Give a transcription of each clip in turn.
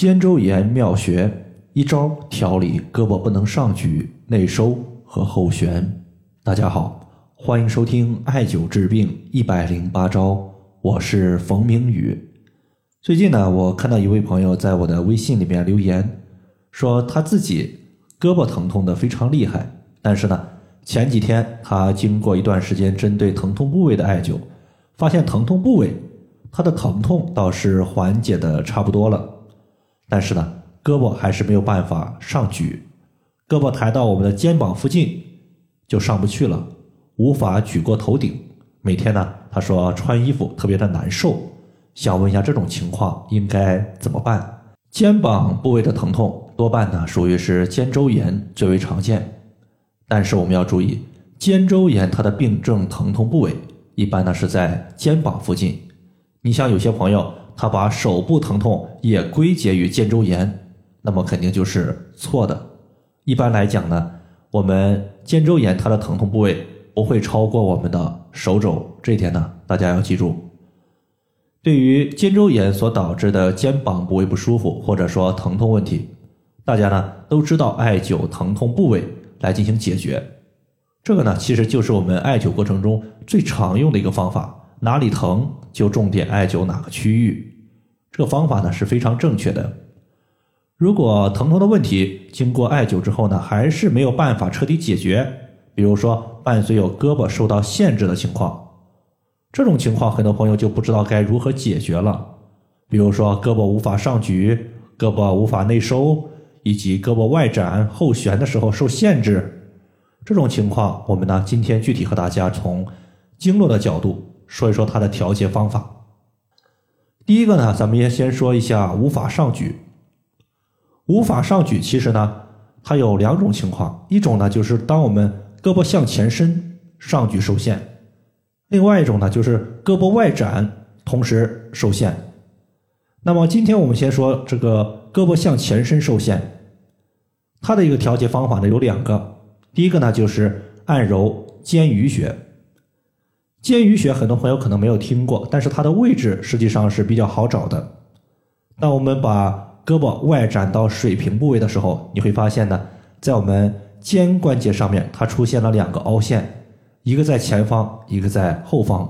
肩周炎妙穴一招调理胳膊不能上举、内收和后旋。大家好，欢迎收听艾灸治病一百零八招，我是冯明宇。最近呢，我看到一位朋友在我的微信里面留言，说他自己胳膊疼痛的非常厉害，但是呢，前几天他经过一段时间针对疼痛部位的艾灸，发现疼痛部位他的疼痛倒是缓解的差不多了。但是呢，胳膊还是没有办法上举，胳膊抬到我们的肩膀附近就上不去了，无法举过头顶。每天呢，他说穿衣服特别的难受，想问一下这种情况应该怎么办？肩膀部位的疼痛多半呢属于是肩周炎最为常见，但是我们要注意，肩周炎它的病症疼痛部位一般呢是在肩膀附近。你像有些朋友。他把手部疼痛也归结于肩周炎，那么肯定就是错的。一般来讲呢，我们肩周炎它的疼痛部位不会超过我们的手肘，这一点呢大家要记住。对于肩周炎所导致的肩膀部位不舒服或者说疼痛问题，大家呢都知道艾灸疼痛部位来进行解决。这个呢其实就是我们艾灸过程中最常用的一个方法。哪里疼就重点艾灸哪个区域，这个方法呢是非常正确的。如果疼痛的问题经过艾灸之后呢，还是没有办法彻底解决，比如说伴随有胳膊受到限制的情况，这种情况很多朋友就不知道该如何解决了。比如说胳膊无法上举，胳膊无法内收，以及胳膊外展后旋的时候受限制，这种情况我们呢今天具体和大家从经络的角度。说一说它的调节方法。第一个呢，咱们也先说一下无法上举。无法上举，其实呢，它有两种情况，一种呢就是当我们胳膊向前伸，上举受限；另外一种呢就是胳膊外展，同时受限。那么今天我们先说这个胳膊向前伸受限，它的一个调节方法呢有两个，第一个呢就是按揉肩俞穴。肩俞穴很多朋友可能没有听过，但是它的位置实际上是比较好找的。当我们把胳膊外展到水平部位的时候，你会发现呢，在我们肩关节上面，它出现了两个凹陷，一个在前方，一个在后方。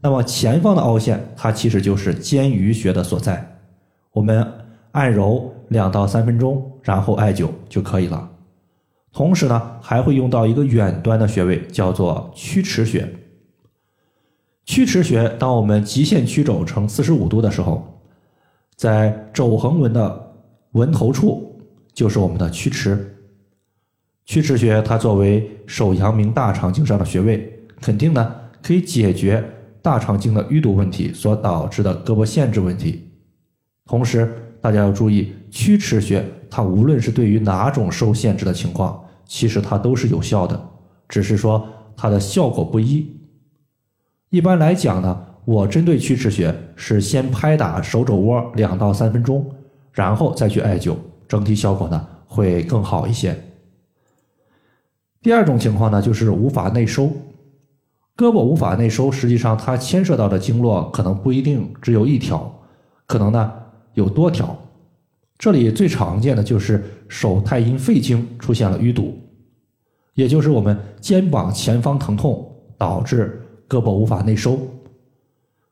那么前方的凹陷，它其实就是肩俞穴的所在。我们按揉两到三分钟，然后艾灸就可以了。同时呢，还会用到一个远端的穴位，叫做曲池穴。曲池穴，当我们极限曲肘成四十五度的时候，在肘横纹的纹头处就是我们的曲池。曲池穴它作为手阳明大肠经上的穴位，肯定呢可以解决大肠经的淤堵问题所导致的胳膊限制问题。同时，大家要注意，曲池穴它无论是对于哪种受限制的情况，其实它都是有效的，只是说它的效果不一。一般来讲呢，我针对曲池穴是先拍打手肘窝两到三分钟，然后再去艾灸，整体效果呢会更好一些。第二种情况呢，就是无法内收，胳膊无法内收，实际上它牵涉到的经络可能不一定只有一条，可能呢有多条。这里最常见的就是手太阴肺经出现了淤堵，也就是我们肩膀前方疼痛导致。胳膊无法内收，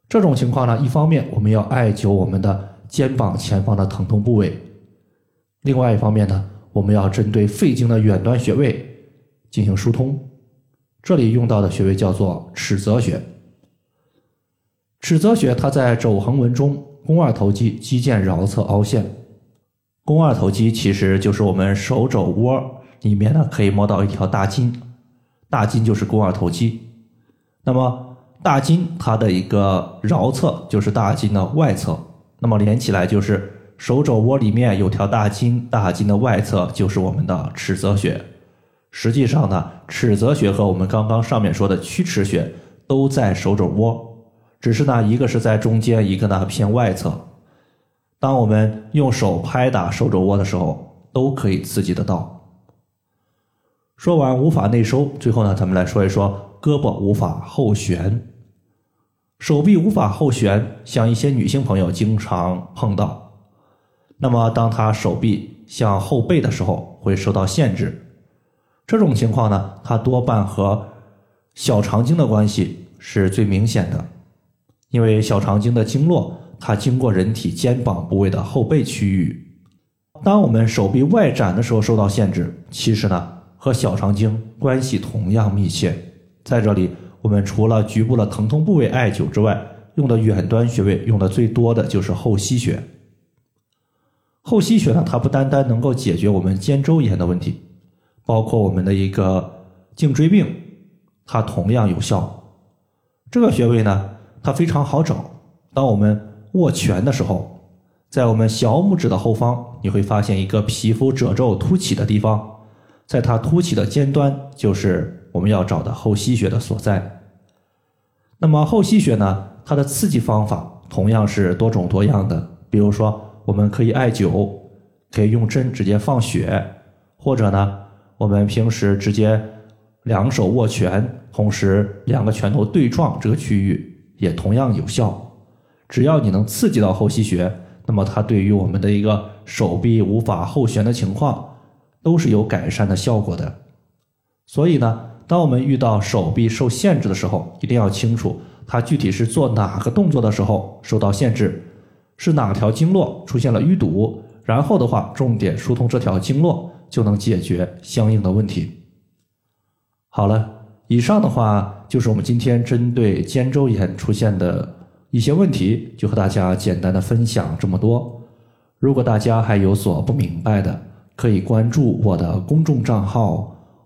这种情况呢，一方面我们要艾灸我们的肩膀前方的疼痛部位，另外一方面呢，我们要针对肺经的远端穴位进行疏通。这里用到的穴位叫做尺泽穴。尺泽穴它在肘横纹中肱二头肌肌腱桡侧凹陷。肱二头肌其实就是我们手肘窝里面呢可以摸到一条大筋，大筋就是肱二头肌。那么大筋它的一个桡侧就是大筋的外侧，那么连起来就是手肘窝里面有条大筋，大筋的外侧就是我们的尺泽穴。实际上呢，尺泽穴和我们刚刚上面说的曲池穴都在手肘窝，只是呢一个是在中间，一个呢偏外侧。当我们用手拍打手肘窝的时候，都可以刺激得到。说完无法内收，最后呢，咱们来说一说。胳膊无法后旋，手臂无法后旋，像一些女性朋友经常碰到。那么当她手臂向后背的时候，会受到限制。这种情况呢，它多半和小肠经的关系是最明显的，因为小肠经的经络它经过人体肩膀部位的后背区域。当我们手臂外展的时候受到限制，其实呢和小肠经关系同样密切。在这里，我们除了局部的疼痛部位艾灸之外，用的远端穴位用的最多的就是后溪穴。后溪穴呢，它不单单能够解决我们肩周炎的问题。包括我们的一个颈椎病，它同样有效。这个穴位呢，它非常好找。当我们握拳的时候，在我们小拇指的后方，你会发现一个皮肤褶皱凸起的地方，在它凸起的尖端，就是我们要找的后溪穴的所在。那么后溪穴呢，它的刺激方法同样是多种多样的。比如说，我们可以艾灸，可以用针直接放血，或者呢。我们平时直接两手握拳，同时两个拳头对撞，这个区域也同样有效。只要你能刺激到后溪穴，那么它对于我们的一个手臂无法后旋的情况，都是有改善的效果的。所以呢，当我们遇到手臂受限制的时候，一定要清楚它具体是做哪个动作的时候受到限制，是哪条经络出现了淤堵，然后的话重点疏通这条经络。就能解决相应的问题。好了，以上的话就是我们今天针对肩周炎出现的一些问题，就和大家简单的分享这么多。如果大家还有所不明白的，可以关注我的公众账号“